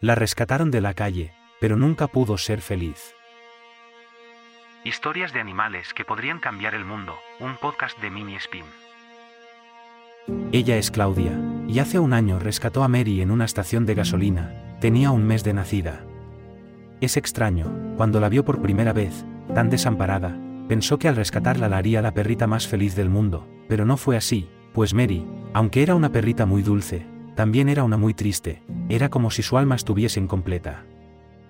La rescataron de la calle, pero nunca pudo ser feliz. Historias de animales que podrían cambiar el mundo, un podcast de Mini Spin. Ella es Claudia, y hace un año rescató a Mary en una estación de gasolina, tenía un mes de nacida. Es extraño, cuando la vio por primera vez, tan desamparada, pensó que al rescatarla la haría la perrita más feliz del mundo, pero no fue así, pues Mary, aunque era una perrita muy dulce, también era una muy triste, era como si su alma estuviese incompleta.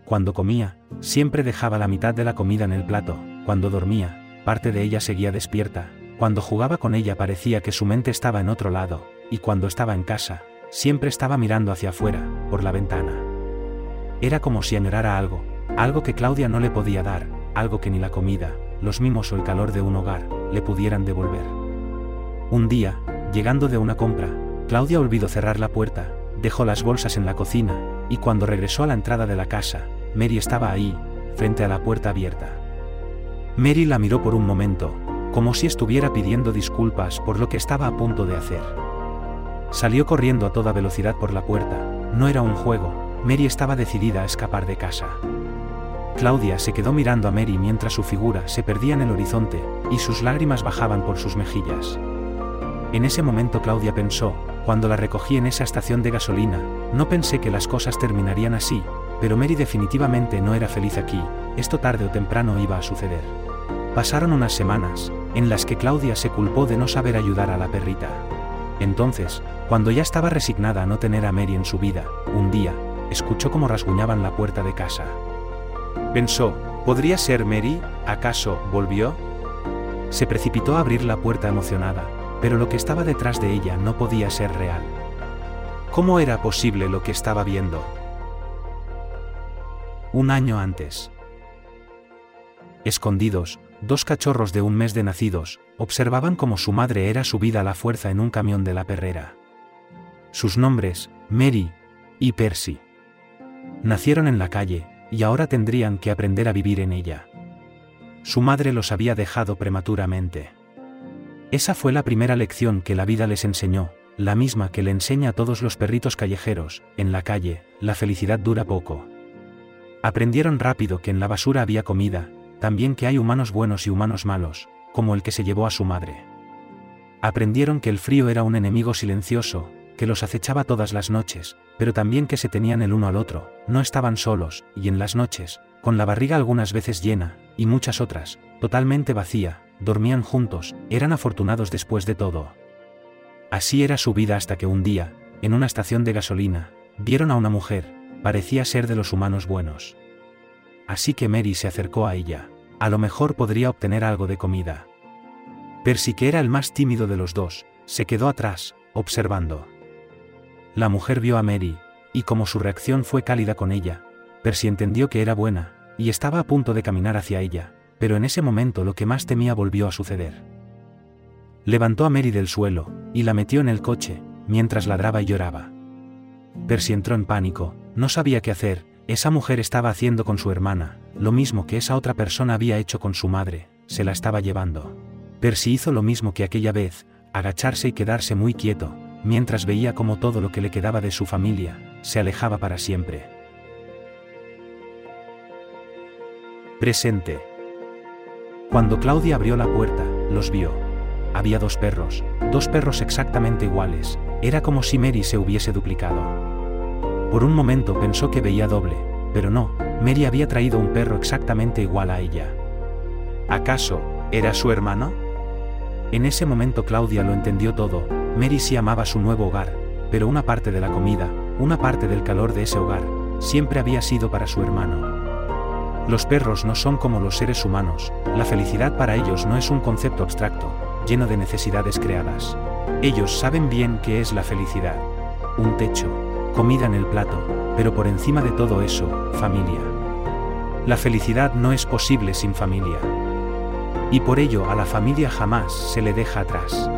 Cuando comía, siempre dejaba la mitad de la comida en el plato, cuando dormía, parte de ella seguía despierta, cuando jugaba con ella parecía que su mente estaba en otro lado, y cuando estaba en casa, siempre estaba mirando hacia afuera, por la ventana. Era como si añorara algo, algo que Claudia no le podía dar, algo que ni la comida, los mimos o el calor de un hogar, le pudieran devolver. Un día, llegando de una compra, Claudia olvidó cerrar la puerta, dejó las bolsas en la cocina, y cuando regresó a la entrada de la casa, Mary estaba ahí, frente a la puerta abierta. Mary la miró por un momento, como si estuviera pidiendo disculpas por lo que estaba a punto de hacer. Salió corriendo a toda velocidad por la puerta, no era un juego, Mary estaba decidida a escapar de casa. Claudia se quedó mirando a Mary mientras su figura se perdía en el horizonte, y sus lágrimas bajaban por sus mejillas. En ese momento Claudia pensó, cuando la recogí en esa estación de gasolina, no pensé que las cosas terminarían así, pero Mary definitivamente no era feliz aquí, esto tarde o temprano iba a suceder. Pasaron unas semanas, en las que Claudia se culpó de no saber ayudar a la perrita. Entonces, cuando ya estaba resignada a no tener a Mary en su vida, un día, escuchó cómo rasguñaban la puerta de casa. Pensó, ¿podría ser Mary? ¿Acaso volvió? Se precipitó a abrir la puerta emocionada, pero lo que estaba detrás de ella no podía ser real. ¿Cómo era posible lo que estaba viendo? Un año antes. Escondidos, dos cachorros de un mes de nacidos, observaban cómo su madre era subida a la fuerza en un camión de la perrera. Sus nombres, Mary y Percy. Nacieron en la calle, y ahora tendrían que aprender a vivir en ella. Su madre los había dejado prematuramente. Esa fue la primera lección que la vida les enseñó, la misma que le enseña a todos los perritos callejeros, en la calle, la felicidad dura poco. Aprendieron rápido que en la basura había comida, también que hay humanos buenos y humanos malos, como el que se llevó a su madre. Aprendieron que el frío era un enemigo silencioso, que los acechaba todas las noches, pero también que se tenían el uno al otro, no estaban solos, y en las noches, con la barriga algunas veces llena, y muchas otras, totalmente vacía, dormían juntos, eran afortunados después de todo. Así era su vida hasta que un día, en una estación de gasolina, vieron a una mujer, parecía ser de los humanos buenos. Así que Mary se acercó a ella, a lo mejor podría obtener algo de comida. Percy, que era el más tímido de los dos, se quedó atrás, observando. La mujer vio a Mary, y como su reacción fue cálida con ella, Percy entendió que era buena, y estaba a punto de caminar hacia ella, pero en ese momento lo que más temía volvió a suceder. Levantó a Mary del suelo, y la metió en el coche, mientras ladraba y lloraba. Percy entró en pánico, no sabía qué hacer, esa mujer estaba haciendo con su hermana, lo mismo que esa otra persona había hecho con su madre, se la estaba llevando. Percy hizo lo mismo que aquella vez, agacharse y quedarse muy quieto, mientras veía como todo lo que le quedaba de su familia, se alejaba para siempre. Presente. Cuando Claudia abrió la puerta, los vio. Había dos perros, dos perros exactamente iguales, era como si Mary se hubiese duplicado. Por un momento pensó que veía doble, pero no, Mary había traído un perro exactamente igual a ella. ¿Acaso, era su hermano? En ese momento Claudia lo entendió todo, Mary sí amaba su nuevo hogar, pero una parte de la comida, una parte del calor de ese hogar, siempre había sido para su hermano. Los perros no son como los seres humanos, la felicidad para ellos no es un concepto abstracto, lleno de necesidades creadas. Ellos saben bien qué es la felicidad. Un techo, comida en el plato, pero por encima de todo eso, familia. La felicidad no es posible sin familia. Y por ello a la familia jamás se le deja atrás.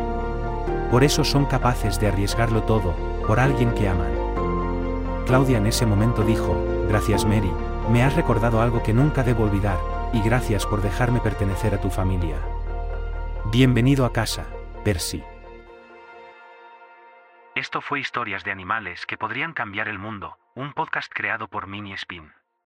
Por eso son capaces de arriesgarlo todo, por alguien que aman. Claudia en ese momento dijo, gracias Mary, me has recordado algo que nunca debo olvidar, y gracias por dejarme pertenecer a tu familia. Bienvenido a casa, Percy. Esto fue Historias de Animales que podrían cambiar el mundo, un podcast creado por Mini Spin.